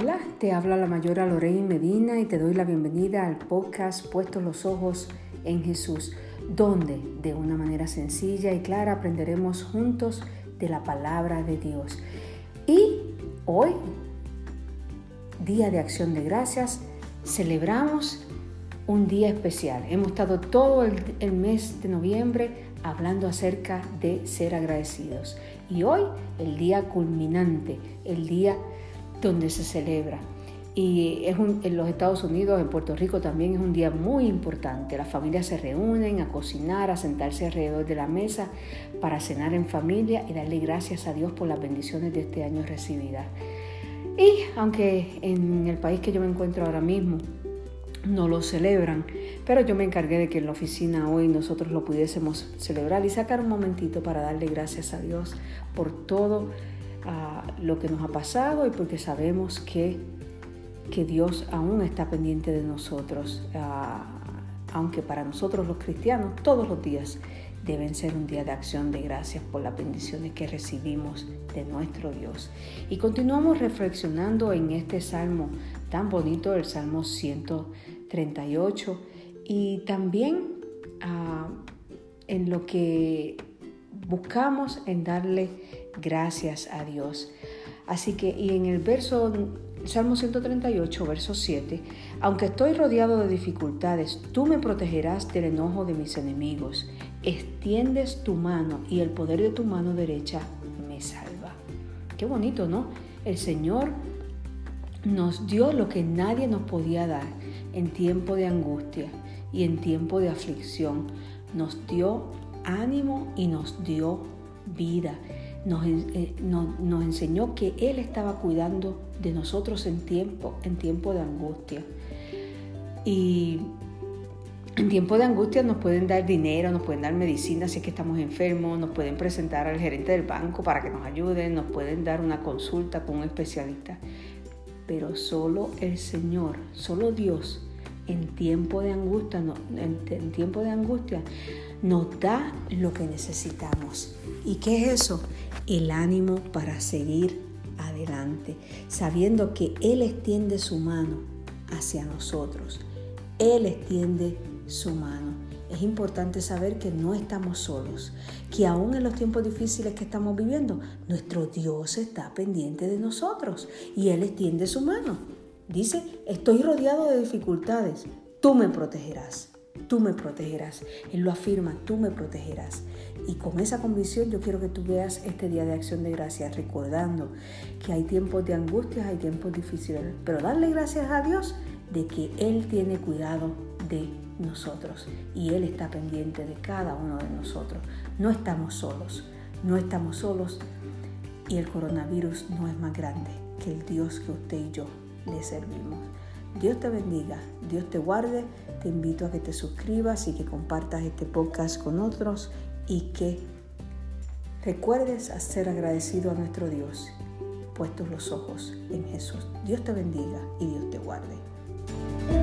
Hola, te habla la mayora Lorraine Medina y te doy la bienvenida al podcast Puestos los Ojos en Jesús, donde de una manera sencilla y clara aprenderemos juntos de la palabra de Dios. Y hoy, Día de Acción de Gracias, celebramos un día especial. Hemos estado todo el, mes de noviembre hablando acerca de ser agradecidos. Y hoy, el día culminante, el día donde se celebra. Y es en los Estados Unidos, en Puerto Rico también es un día muy importante. Las familias se reúnen a cocinar, a sentarse alrededor de la mesa para cenar en familia y darle gracias a Dios por las bendiciones de este año recibidas. Y aunque en el país que yo me encuentro ahora mismo no lo celebran, pero yo me encargué de que en la oficina hoy nosotros lo pudiésemos celebrar y sacar un momentito para darle gracias a Dios por todo lo que nos ha pasado y porque sabemos que, que Dios aún está pendiente de nosotros, aunque para nosotros los cristianos todos los días deben ser un día de acción de gracias por las bendiciones que recibimos de nuestro Dios. Y continuamos reflexionando en este salmo tan bonito, el Salmo 138, y también en lo que buscamos en darle gracias a Dios. Así que, y en el verso, Salmo 138, verso 7, aunque estoy rodeado de dificultades, tú me protegerás del enojo de mis enemigos. Extiendes tu mano y el poder de tu mano derecha me salva. Qué bonito, ¿no? El Señor nos dio lo que nadie nos podía dar en tiempo de angustia y en tiempo de aflicción. Nos dio ánimo y nos dio vida. Eh, nos, enseñó que Él estaba cuidando de nosotros en tiempo, en tiempo de angustia. Y en tiempo de angustia nos pueden dar dinero, nos pueden dar medicina si es que estamos enfermos, nos pueden presentar al gerente del banco para que nos ayuden, nos pueden dar una consulta con un especialista. Pero solo el Señor, solo Dios en tiempo de angustia, en tiempo de angustia nos da lo que necesitamos. ¿Y qué es eso? El ánimo para seguir adelante, sabiendo que Él extiende su mano hacia nosotros. Él extiende su mano. Es importante saber que no estamos solos, que aún en los tiempos difíciles que estamos viviendo, nuestro Dios está pendiente de nosotros y Él extiende su mano. Dice, estoy rodeado de dificultades, tú me protegerás tú me protegerás. Él lo afirma, tú me protegerás. Y con esa convicción yo quiero que tú veas este día de acción de gracias, recordando que hay tiempos de angustia, hay tiempos difíciles, pero darle gracias a Dios de que Él tiene cuidado de nosotros y Él está pendiente de cada uno de nosotros. No estamos solos, no estamos solos y el coronavirus no es más grande que el Dios que usted y yo le servimos. Dios te bendiga, Dios te guarde. Te invito a que te suscribas y que compartas este podcast con otros y que recuerdes a ser agradecido a nuestro Dios, puestos los ojos en Jesús. Dios te bendiga y Dios te guarde.